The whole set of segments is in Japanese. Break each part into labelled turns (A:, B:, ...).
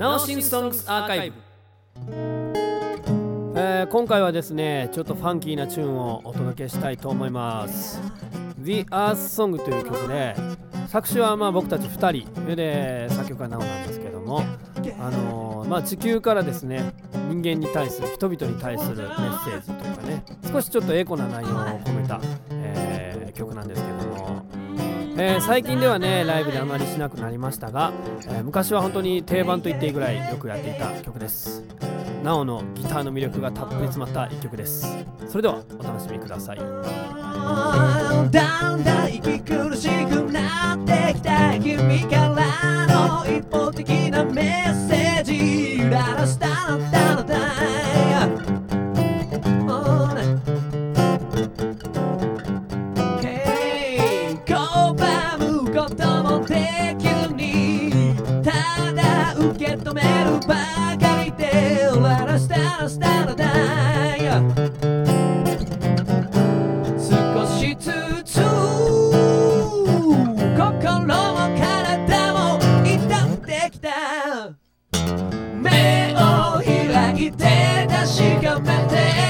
A: ナオシンソングスアーカイブ、えー今回はですねちょっとファンキーなチューンをお届けしたいと思います。The Earth Song という曲で作詞はまあ僕たち2人。で作曲はナオなんですけども。あのーまあ地球からですね人間に対する人々に対するメッセージというかね。少しちょっとエコな内容を込めた、えー曲なんですけども。えー最近ではねライブであまりしなくなりましたが、えー昔は本当に定番と言っていいぐらいよくやっていた曲ですなおのギターの魅力がたっぷり詰まった一曲ですそれではお楽しみください
B: 開いて確かめて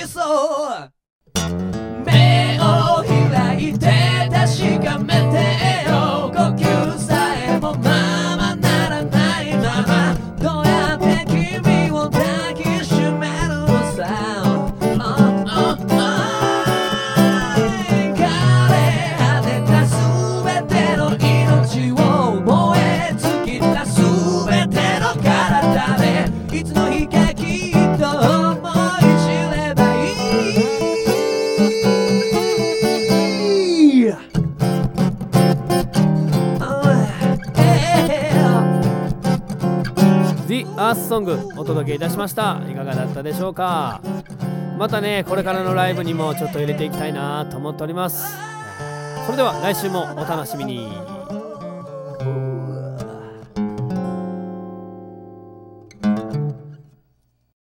B: しそう目を開いて確かめて。アース
A: ソングお届けいたしました。いかがだったでしょうか？またねこれからのライブにもちょっと入れていきたいなと思っております。それでは来週もお楽しみに。